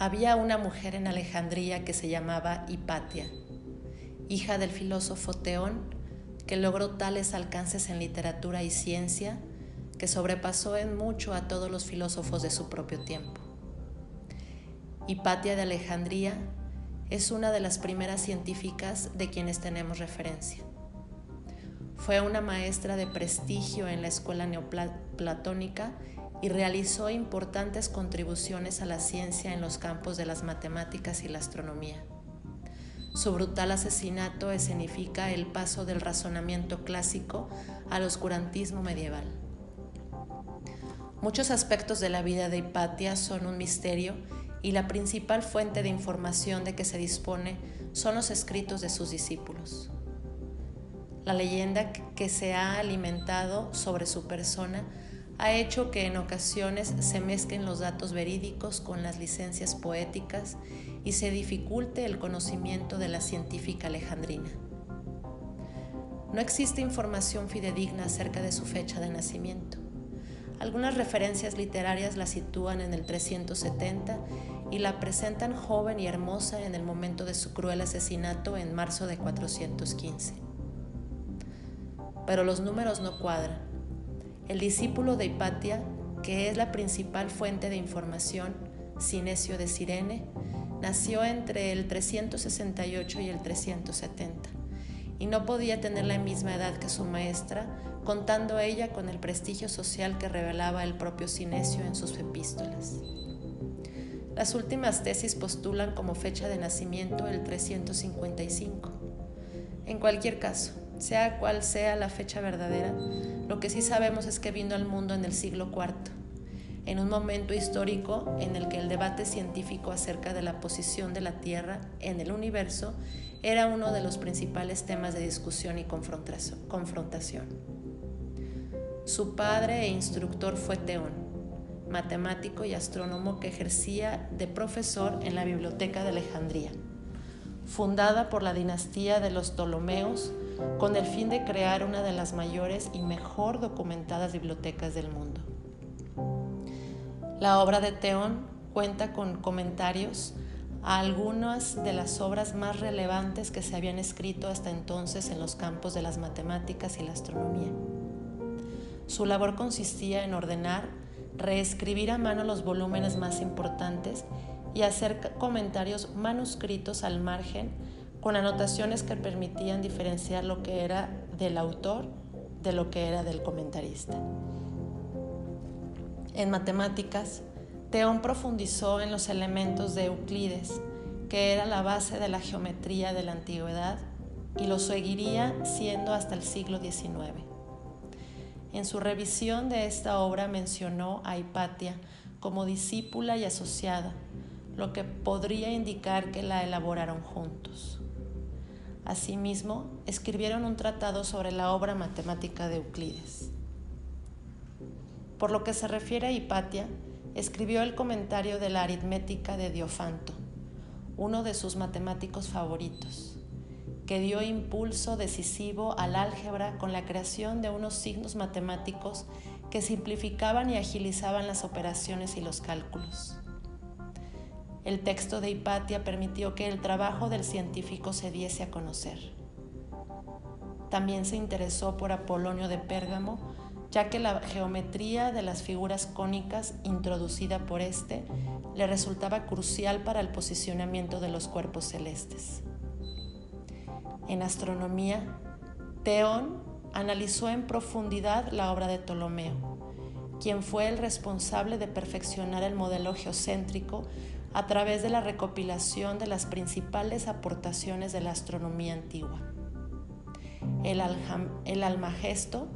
Había una mujer en Alejandría que se llamaba Hipatia, hija del filósofo Teón, que logró tales alcances en literatura y ciencia que sobrepasó en mucho a todos los filósofos de su propio tiempo. Hipatia de Alejandría es una de las primeras científicas de quienes tenemos referencia. Fue una maestra de prestigio en la escuela neoplatónica y realizó importantes contribuciones a la ciencia en los campos de las matemáticas y la astronomía. Su brutal asesinato escenifica el paso del razonamiento clásico al oscurantismo medieval. Muchos aspectos de la vida de Hipatia son un misterio y la principal fuente de información de que se dispone son los escritos de sus discípulos. La leyenda que se ha alimentado sobre su persona ha hecho que en ocasiones se mezclen los datos verídicos con las licencias poéticas y se dificulte el conocimiento de la científica alejandrina. No existe información fidedigna acerca de su fecha de nacimiento. Algunas referencias literarias la sitúan en el 370 y la presentan joven y hermosa en el momento de su cruel asesinato en marzo de 415. Pero los números no cuadran el discípulo de Hipatia, que es la principal fuente de información, Sinesio de Sirene, nació entre el 368 y el 370 y no podía tener la misma edad que su maestra, contando ella con el prestigio social que revelaba el propio Sinesio en sus epístolas. Las últimas tesis postulan como fecha de nacimiento el 355. En cualquier caso, sea cual sea la fecha verdadera, lo que sí sabemos es que vino al mundo en el siglo IV, en un momento histórico en el que el debate científico acerca de la posición de la Tierra en el universo era uno de los principales temas de discusión y confrontación. Su padre e instructor fue Teón, matemático y astrónomo que ejercía de profesor en la Biblioteca de Alejandría, fundada por la dinastía de los Ptolomeos con el fin de crear una de las mayores y mejor documentadas bibliotecas del mundo. La obra de Teón cuenta con comentarios a algunas de las obras más relevantes que se habían escrito hasta entonces en los campos de las matemáticas y la astronomía. Su labor consistía en ordenar, reescribir a mano los volúmenes más importantes y hacer comentarios manuscritos al margen con anotaciones que permitían diferenciar lo que era del autor de lo que era del comentarista. En matemáticas, Teón profundizó en los elementos de Euclides, que era la base de la geometría de la antigüedad, y lo seguiría siendo hasta el siglo XIX. En su revisión de esta obra mencionó a Hipatia como discípula y asociada, lo que podría indicar que la elaboraron juntos. Asimismo, escribieron un tratado sobre la obra matemática de Euclides. Por lo que se refiere a Hipatia, escribió el comentario de la aritmética de Diofanto, uno de sus matemáticos favoritos, que dio impulso decisivo al álgebra con la creación de unos signos matemáticos que simplificaban y agilizaban las operaciones y los cálculos. El texto de Hipatia permitió que el trabajo del científico se diese a conocer. También se interesó por Apolonio de Pérgamo, ya que la geometría de las figuras cónicas introducida por éste le resultaba crucial para el posicionamiento de los cuerpos celestes. En astronomía, Teón analizó en profundidad la obra de Ptolomeo, quien fue el responsable de perfeccionar el modelo geocéntrico a través de la recopilación de las principales aportaciones de la astronomía antigua. El, Almagesto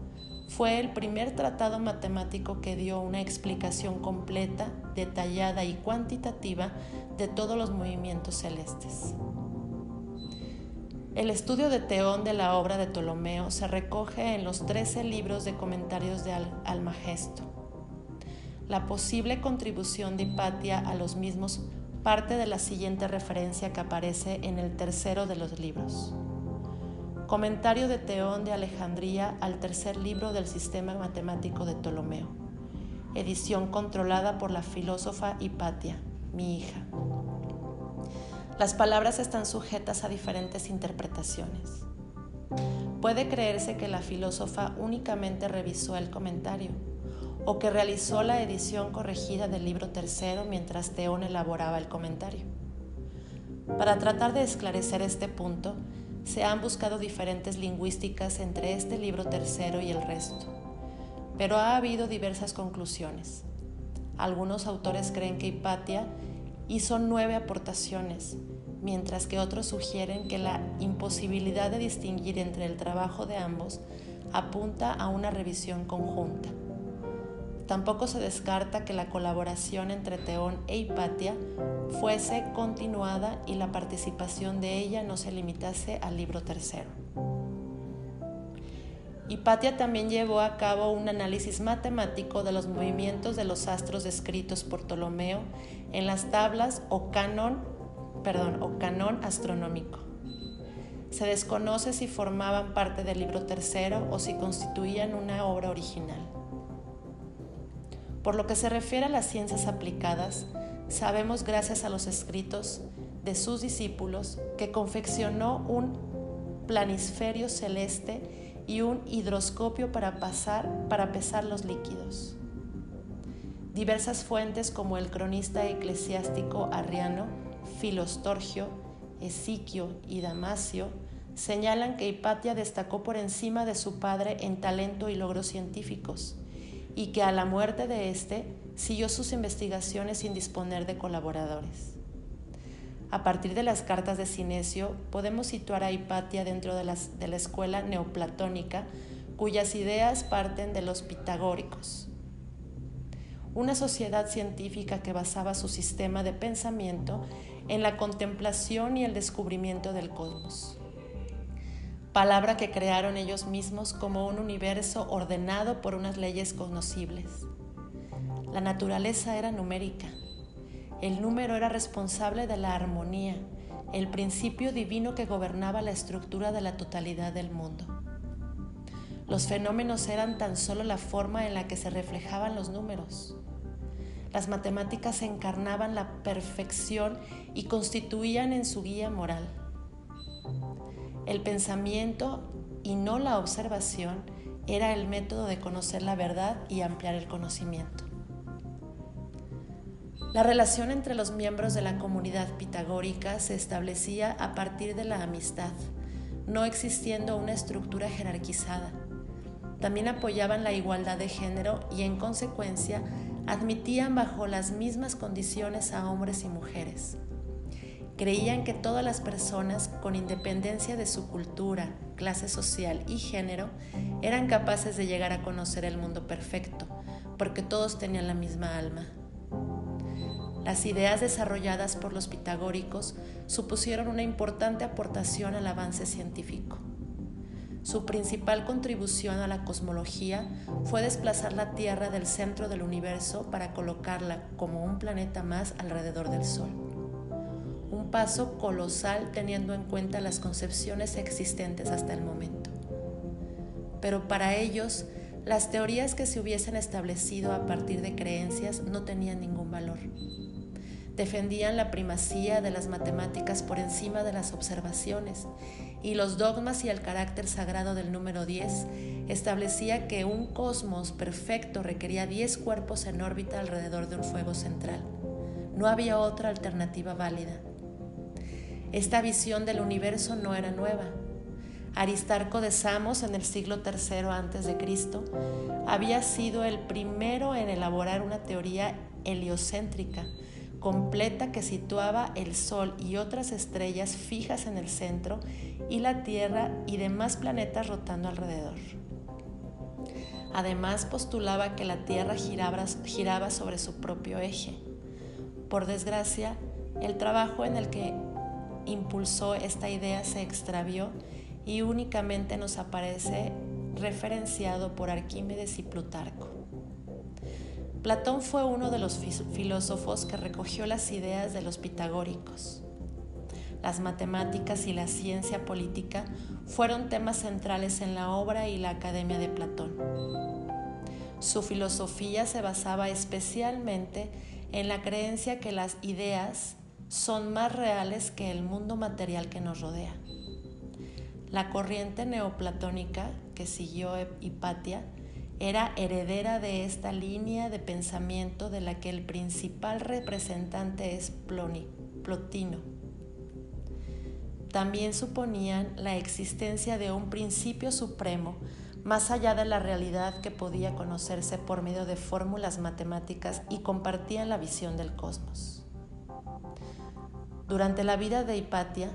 fue el primer tratado matemático que dio una explicación completa, detallada y cuantitativa de todos los movimientos celestes. El estudio de Teón de la obra de Ptolomeo se recoge en los 13 libros de comentarios de Almagesto la posible contribución de Hipatia a los mismos parte de la siguiente referencia que aparece en el tercero de los libros. Comentario de Teón de Alejandría al tercer libro del sistema matemático de Ptolomeo. Edición controlada por la filósofa Hipatia. mi hija. Las palabras están sujetas a diferentes interpretaciones. Puede creerse que la filósofa únicamente revisó el comentario o que realizó la edición corregida del libro tercero mientras Teón elaboraba el comentario. Para tratar de esclarecer este punto, se han buscado diferentes lingüísticas entre este libro tercero y el resto, pero ha habido diversas conclusiones. Algunos autores creen que Hipatia hizo nueve aportaciones, mientras que otros sugieren que la imposibilidad de distinguir entre el trabajo de ambos apunta a una revisión conjunta. Tampoco se descarta que la colaboración entre Teón e Hipatia fuese continuada y la participación de ella no se limitase al libro tercero. Hipatia también llevó a cabo un análisis matemático de los movimientos de los astros descritos por Ptolomeo en las tablas o canon, perdón, o canón astronómico. Se desconoce si formaban parte del libro tercero o si constituían una obra original. Por lo que se refiere a las ciencias aplicadas, sabemos gracias a los escritos de sus discípulos que confeccionó un planisferio celeste y un hidroscopio para, pasar, para pesar los líquidos. Diversas fuentes como el cronista eclesiástico Arriano, Filostorgio, Esiquio y Damasio señalan que Hipatia destacó por encima de su padre en talento y logros científicos y que a la muerte de éste siguió sus investigaciones sin disponer de colaboradores. A partir de las cartas de Cinesio, podemos situar a Hipatia dentro de, de la escuela neoplatónica, cuyas ideas parten de los pitagóricos. Una sociedad científica que basaba su sistema de pensamiento en la contemplación y el descubrimiento del cosmos palabra que crearon ellos mismos como un universo ordenado por unas leyes conocibles. La naturaleza era numérica. El número era responsable de la armonía, el principio divino que gobernaba la estructura de la totalidad del mundo. Los fenómenos eran tan solo la forma en la que se reflejaban los números. Las matemáticas encarnaban la perfección y constituían en su guía moral. El pensamiento y no la observación era el método de conocer la verdad y ampliar el conocimiento. La relación entre los miembros de la comunidad pitagórica se establecía a partir de la amistad, no existiendo una estructura jerarquizada. También apoyaban la igualdad de género y en consecuencia admitían bajo las mismas condiciones a hombres y mujeres. Creían que todas las personas, con independencia de su cultura, clase social y género, eran capaces de llegar a conocer el mundo perfecto, porque todos tenían la misma alma. Las ideas desarrolladas por los pitagóricos supusieron una importante aportación al avance científico. Su principal contribución a la cosmología fue desplazar la Tierra del centro del universo para colocarla como un planeta más alrededor del Sol paso colosal teniendo en cuenta las concepciones existentes hasta el momento. Pero para ellos, las teorías que se hubiesen establecido a partir de creencias no tenían ningún valor. Defendían la primacía de las matemáticas por encima de las observaciones y los dogmas y el carácter sagrado del número 10 establecía que un cosmos perfecto requería 10 cuerpos en órbita alrededor de un fuego central. No había otra alternativa válida. Esta visión del universo no era nueva. Aristarco de Samos en el siglo III a.C. había sido el primero en elaborar una teoría heliocéntrica completa que situaba el Sol y otras estrellas fijas en el centro y la Tierra y demás planetas rotando alrededor. Además postulaba que la Tierra giraba, giraba sobre su propio eje. Por desgracia, el trabajo en el que impulsó esta idea se extravió y únicamente nos aparece referenciado por Arquímedes y Plutarco. Platón fue uno de los filósofos que recogió las ideas de los pitagóricos. Las matemáticas y la ciencia política fueron temas centrales en la obra y la academia de Platón. Su filosofía se basaba especialmente en la creencia que las ideas son más reales que el mundo material que nos rodea. La corriente neoplatónica que siguió Hipatia era heredera de esta línea de pensamiento de la que el principal representante es Plotino. También suponían la existencia de un principio supremo más allá de la realidad que podía conocerse por medio de fórmulas matemáticas y compartían la visión del cosmos. Durante la vida de Hipatia,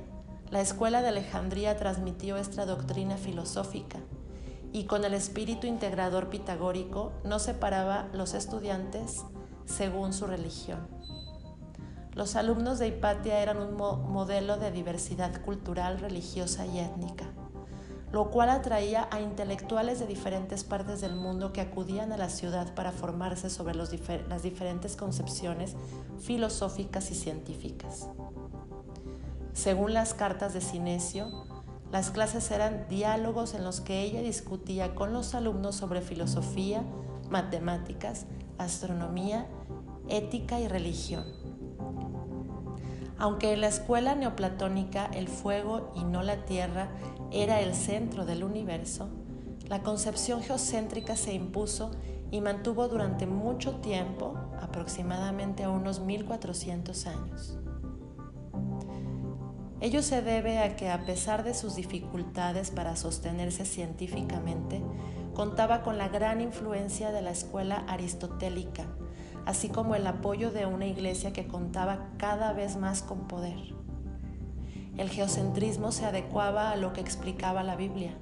la escuela de Alejandría transmitió esta doctrina filosófica y con el espíritu integrador pitagórico no separaba los estudiantes según su religión. Los alumnos de Hipatia eran un modelo de diversidad cultural, religiosa y étnica lo cual atraía a intelectuales de diferentes partes del mundo que acudían a la ciudad para formarse sobre las diferentes concepciones filosóficas y científicas. Según las cartas de Sinesio, las clases eran diálogos en los que ella discutía con los alumnos sobre filosofía, matemáticas, astronomía, ética y religión. Aunque en la escuela neoplatónica el fuego y no la tierra era el centro del universo, la concepción geocéntrica se impuso y mantuvo durante mucho tiempo, aproximadamente unos 1400 años. Ello se debe a que a pesar de sus dificultades para sostenerse científicamente, contaba con la gran influencia de la escuela aristotélica, así como el apoyo de una iglesia que contaba cada vez más con poder. El geocentrismo se adecuaba a lo que explicaba la Biblia.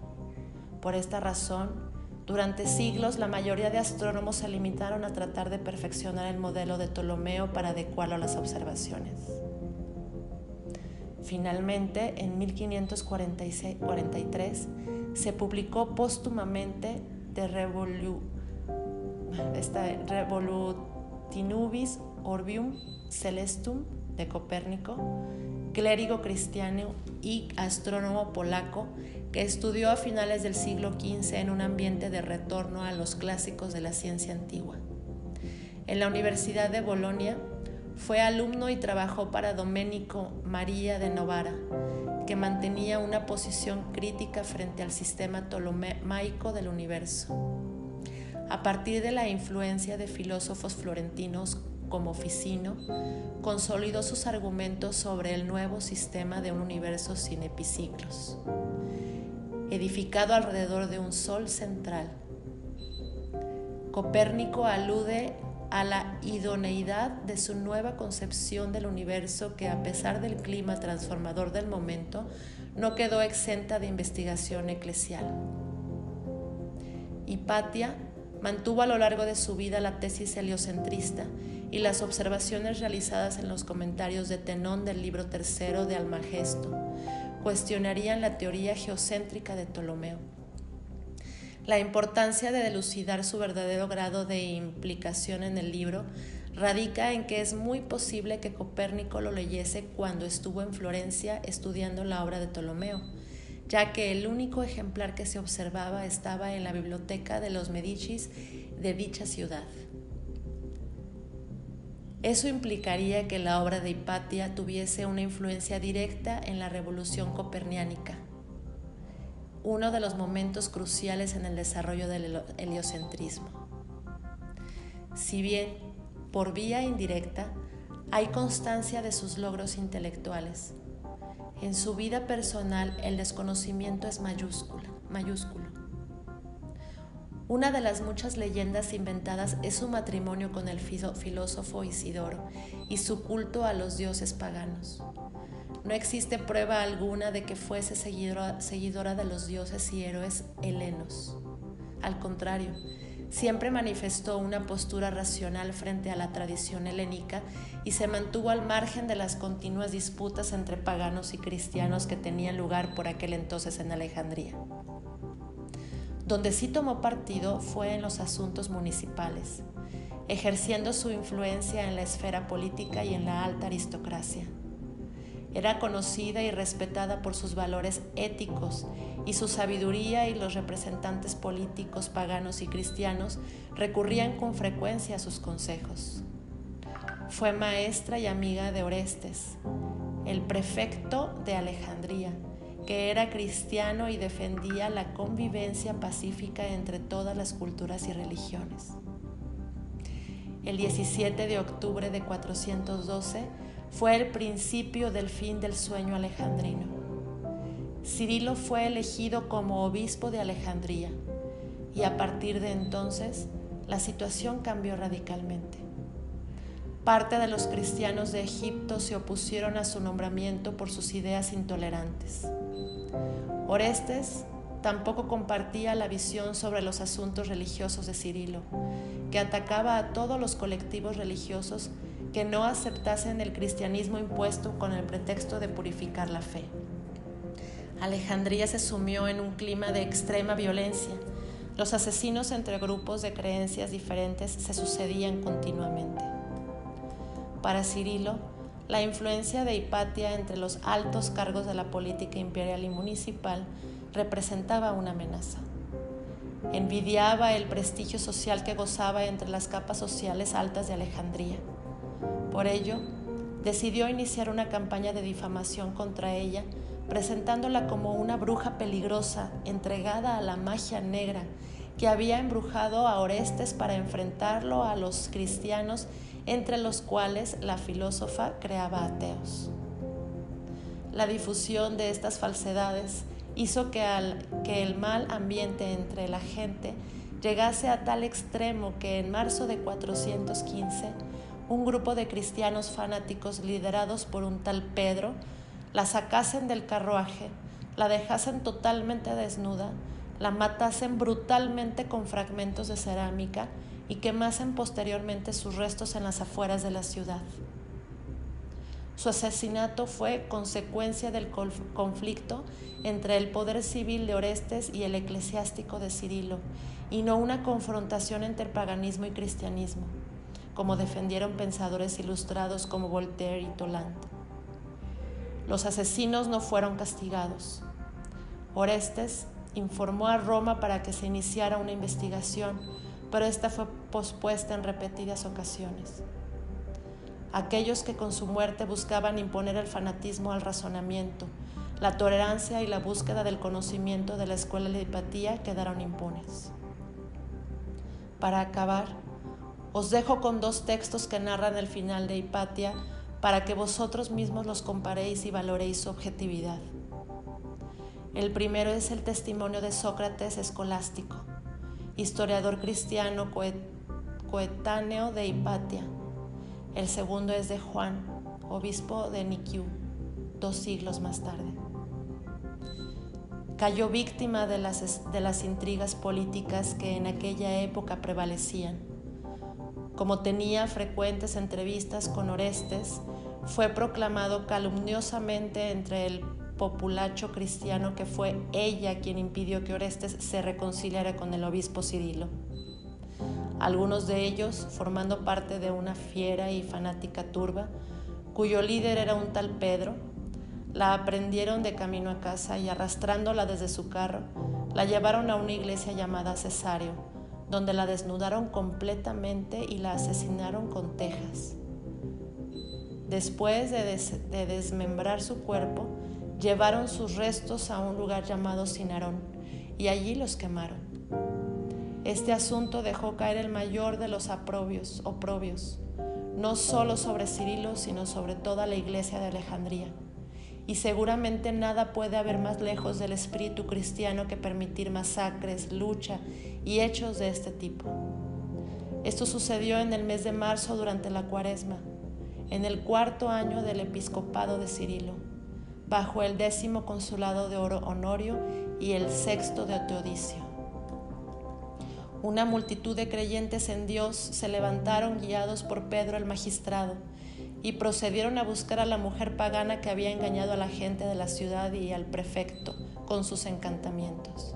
Por esta razón, durante siglos la mayoría de astrónomos se limitaron a tratar de perfeccionar el modelo de Ptolomeo para adecuarlo a las observaciones. Finalmente, en 1543, se publicó póstumamente de Revolu Tinubis Orbium Celestum de Copérnico, clérigo cristiano y astrónomo polaco que estudió a finales del siglo XV en un ambiente de retorno a los clásicos de la ciencia antigua. En la Universidad de Bolonia fue alumno y trabajó para Domenico María de Novara, que mantenía una posición crítica frente al sistema ptolomaico del universo a partir de la influencia de filósofos florentinos como Ficino, consolidó sus argumentos sobre el nuevo sistema de un universo sin epiciclos, edificado alrededor de un sol central. Copérnico alude a la idoneidad de su nueva concepción del universo que a pesar del clima transformador del momento, no quedó exenta de investigación eclesial. Hipatia Mantuvo a lo largo de su vida la tesis heliocentrista y las observaciones realizadas en los comentarios de Tenón del libro tercero de Almagesto cuestionarían la teoría geocéntrica de Ptolomeo. La importancia de delucidar su verdadero grado de implicación en el libro radica en que es muy posible que Copérnico lo leyese cuando estuvo en Florencia estudiando la obra de Ptolomeo ya que el único ejemplar que se observaba estaba en la biblioteca de los Medicis de dicha ciudad. Eso implicaría que la obra de Hipatia tuviese una influencia directa en la revolución coperniánica, uno de los momentos cruciales en el desarrollo del heliocentrismo. Si bien, por vía indirecta, hay constancia de sus logros intelectuales, en su vida personal el desconocimiento es mayúscula, mayúsculo. Una de las muchas leyendas inventadas es su matrimonio con el filósofo Isidoro y su culto a los dioses paganos. No existe prueba alguna de que fuese seguidora, de los dioses y héroes helenos. Al contrario, Siempre manifestó una postura racional frente a la tradición helénica y se mantuvo al margen de las continuas disputas entre paganos y cristianos que tenían lugar por aquel entonces en Alejandría. Donde sí tomó partido fue en los asuntos municipales, ejerciendo su influencia en la esfera política y en la alta aristocracia. Era conocida y respetada por sus valores éticos y su sabiduría y los representantes políticos paganos y cristianos recurrían con frecuencia a sus consejos. fue maestra y amiga de Orestes, el prefecto de Alejandría, que era cristiano y defendía la convivencia pacífica entre todas las culturas y religiones. El 17 de octubre de 412 fue el principio del fin del sueño alejandrino. Cirilo fue elegido como obispo de Alejandría y a partir de entonces la situación cambió radicalmente. Parte de los cristianos de Egipto se opusieron a su nombramiento por sus ideas intolerantes. Orestes tampoco compartía la visión sobre los asuntos religiosos de Cirilo, que atacaba a todos los colectivos religiosos que no aceptasen el cristianismo impuesto con el pretexto de purificar la fe. Alejandría se sumió en un clima de extrema violencia. Los asesinos entre grupos de creencias diferentes se sucedían continuamente. Para Cirilo, la influencia de Hipatia entre los altos cargos de la política imperial y municipal representaba una amenaza. Envidiaba el prestigio social que gozaba entre las capas sociales altas de Alejandría por ello, decidió iniciar una campaña de difamación contra ella, presentándola como una bruja peligrosa entregada a la magia negra que había embrujado a Orestes para enfrentarlo a los cristianos, entre los cuales la filósofa creaba ateos. La difusión de estas falsedades hizo que, el mal ambiente entre la gente llegase a tal extremo que en marzo de 415 un grupo de cristianos fanáticos liderados por un tal Pedro la sacasen del carruaje, la dejasen totalmente desnuda, la matasen brutalmente con fragmentos de cerámica y quemasen posteriormente sus restos en las afueras de la ciudad. Su asesinato fue consecuencia del conflicto entre el poder civil de Orestes y el eclesiástico de Cirilo, y no una confrontación entre paganismo y cristianismo como defendieron pensadores ilustrados como Voltaire y Toland. Los asesinos no fueron castigados. Orestes informó a Roma para que se iniciara una investigación, pero esta fue pospuesta en repetidas ocasiones. Aquellos que con su muerte buscaban imponer el fanatismo al razonamiento, la tolerancia y la búsqueda del conocimiento de la escuela de Hipatía quedaron impunes. Para acabar, os dejo con dos textos que narran el final de Hipatia para que vosotros mismos los comparéis y valoréis su objetividad. El primero es el testimonio de Sócrates escolástico, historiador cristiano coetáneo de Hipatia. El segundo es de Juan, obispo de Nikiu, dos siglos más tarde. Cayó víctima de las, de las intrigas políticas que en aquella época prevalecían como tenía frecuentes entrevistas con Orestes, fue proclamado calumniosamente entre el populacho cristiano que fue ella quien impidió que Orestes se reconciliara con el obispo Cirilo. Algunos de ellos, formando parte de una fiera y fanática turba, cuyo líder era un tal Pedro, la aprendieron de camino a casa y arrastrándola desde su carro, la llevaron a una iglesia llamada Cesario, donde la desnudaron completamente y la asesinaron con tejas. Después de, desmembrar su cuerpo, llevaron sus restos a un lugar llamado Sinarón y allí los quemaron. Este asunto dejó caer el mayor de los aprobios, oprobios, no solo sobre Cirilo, sino sobre toda la iglesia de Alejandría y seguramente nada puede haber más lejos del espíritu cristiano que permitir masacres, lucha y hechos de este tipo. Esto sucedió en el mes de marzo durante la cuaresma, en el cuarto año del episcopado de Cirilo, bajo el décimo consulado de Oro Honorio y el sexto de Teodicio. Una multitud de creyentes en Dios se levantaron guiados por Pedro el magistrado, y procedieron a buscar a la mujer pagana que había engañado a la gente de la ciudad y al prefecto con sus encantamientos.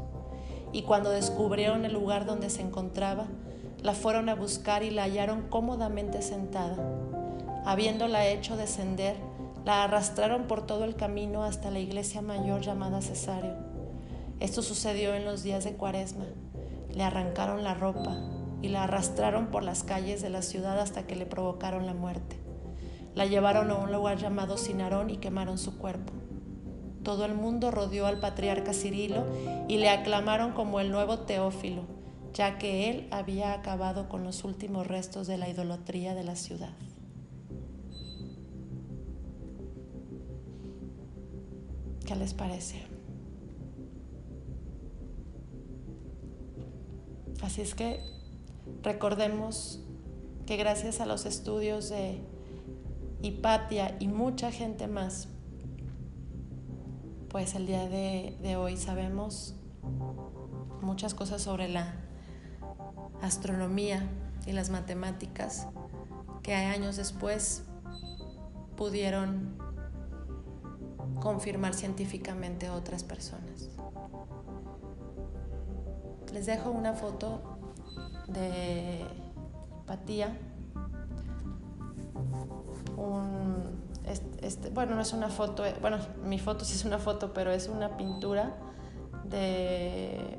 Y cuando descubrieron el lugar donde se encontraba, la fueron a buscar y la hallaron cómodamente sentada. Habiéndola hecho descender, la arrastraron por todo el camino hasta la iglesia mayor llamada Cesario. Esto sucedió en los días de Cuaresma. Le arrancaron la ropa, y la arrastraron por las calles de la ciudad hasta que le provocaron la muerte. La llevaron a un lugar llamado Sinarón y quemaron su cuerpo. Todo el mundo rodeó al patriarca Cirilo y le aclamaron como el nuevo Teófilo, ya que él había acabado con los últimos restos de la idolatría de la ciudad. ¿Qué les parece? Así es que recordemos que gracias a los estudios de Hipatia y mucha gente más, pues el día de, hoy sabemos muchas cosas sobre la astronomía y las matemáticas que años después pudieron confirmar científicamente otras personas. Les dejo una foto de Patía. Este, bueno, no es una foto, eh, bueno, mi foto sí es una foto, pero es una pintura de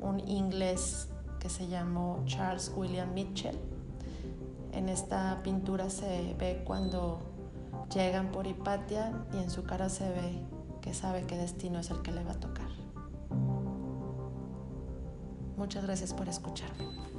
un inglés que se llamó Charles William Mitchell. En esta pintura se ve cuando llegan por Hipatia y en su cara se ve que sabe qué destino es el que le va a tocar. Muchas gracias por escucharme.